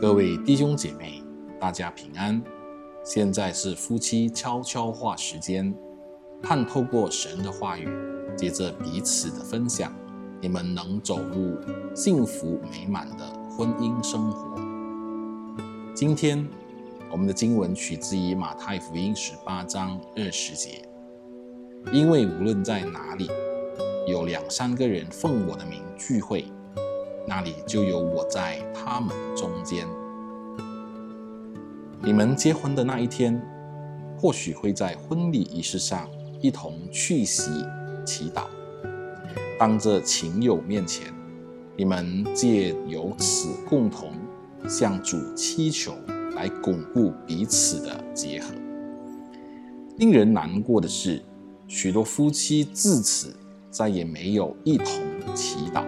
各位弟兄姐妹，大家平安。现在是夫妻悄悄话时间，盼透过神的话语，借着彼此的分享，你们能走入幸福美满的婚姻生活。今天我们的经文取自于马太福音十八章二十节，因为无论在哪里，有两三个人奉我的名聚会，那里就有我在他们中间。你们结婚的那一天，或许会在婚礼仪式上一同去席祈祷，当着亲友面前，你们借由此共同向主祈求，来巩固彼此的结合。令人难过的是，许多夫妻自此再也没有一同祈祷。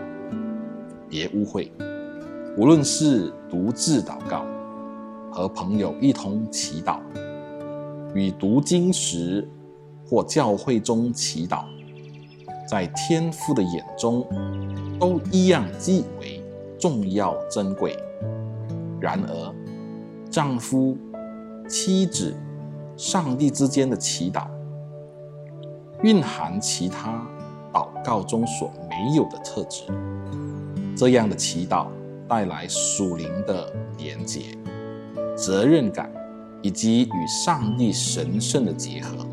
别误会，无论是独自祷告，和朋友一同祈祷，与读经时或教会中祈祷，在天父的眼中都一样极为重要珍贵。然而，丈夫、妻子、上帝之间的祈祷，蕴含其他祷告中所没有的特质。这样的祈祷带来属灵的连结。责任感以及与上帝神圣的结合，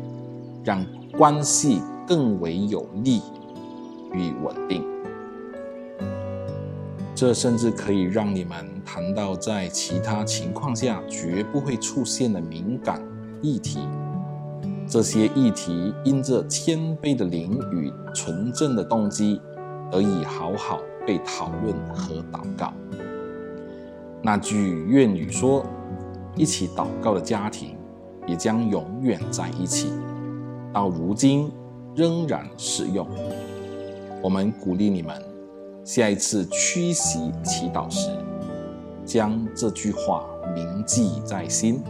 让关系更为有力与稳定。这甚至可以让你们谈到在其他情况下绝不会出现的敏感议题。这些议题因着谦卑的灵与纯正的动机，得以好好被讨论和祷告。那句谚语说，一起祷告的家庭，也将永远在一起，到如今仍然适用。我们鼓励你们，下一次屈膝祈祷时，将这句话铭记在心。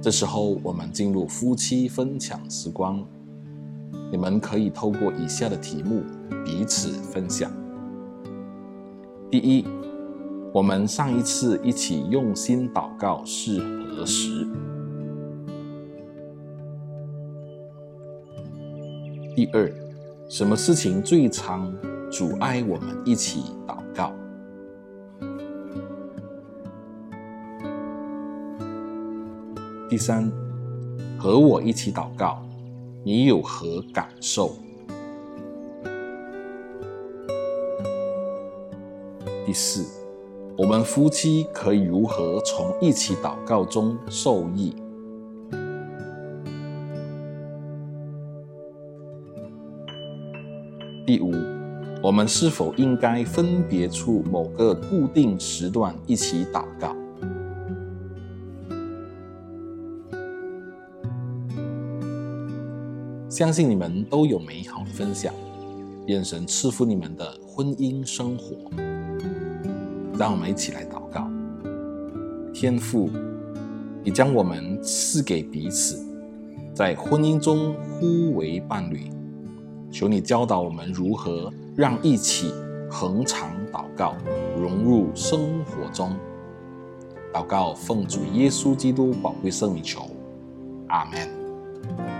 这时候，我们进入夫妻分享时光，你们可以透过以下的题目彼此分享。第一。我们上一次一起用心祷告是何时？第二，什么事情最常阻碍我们一起祷告？第三，和我一起祷告，你有何感受？第四。我们夫妻可以如何从一起祷告中受益？第五，我们是否应该分别出某个固定时段一起祷告？相信你们都有美好的分享，愿神赐福你们的婚姻生活。让我们一起来祷告。天父，你将我们赐给彼此，在婚姻中互为伴侣。求你教导我们如何让一起恒常祷告融入生活中。祷告奉主耶稣基督宝贵圣名求，阿门。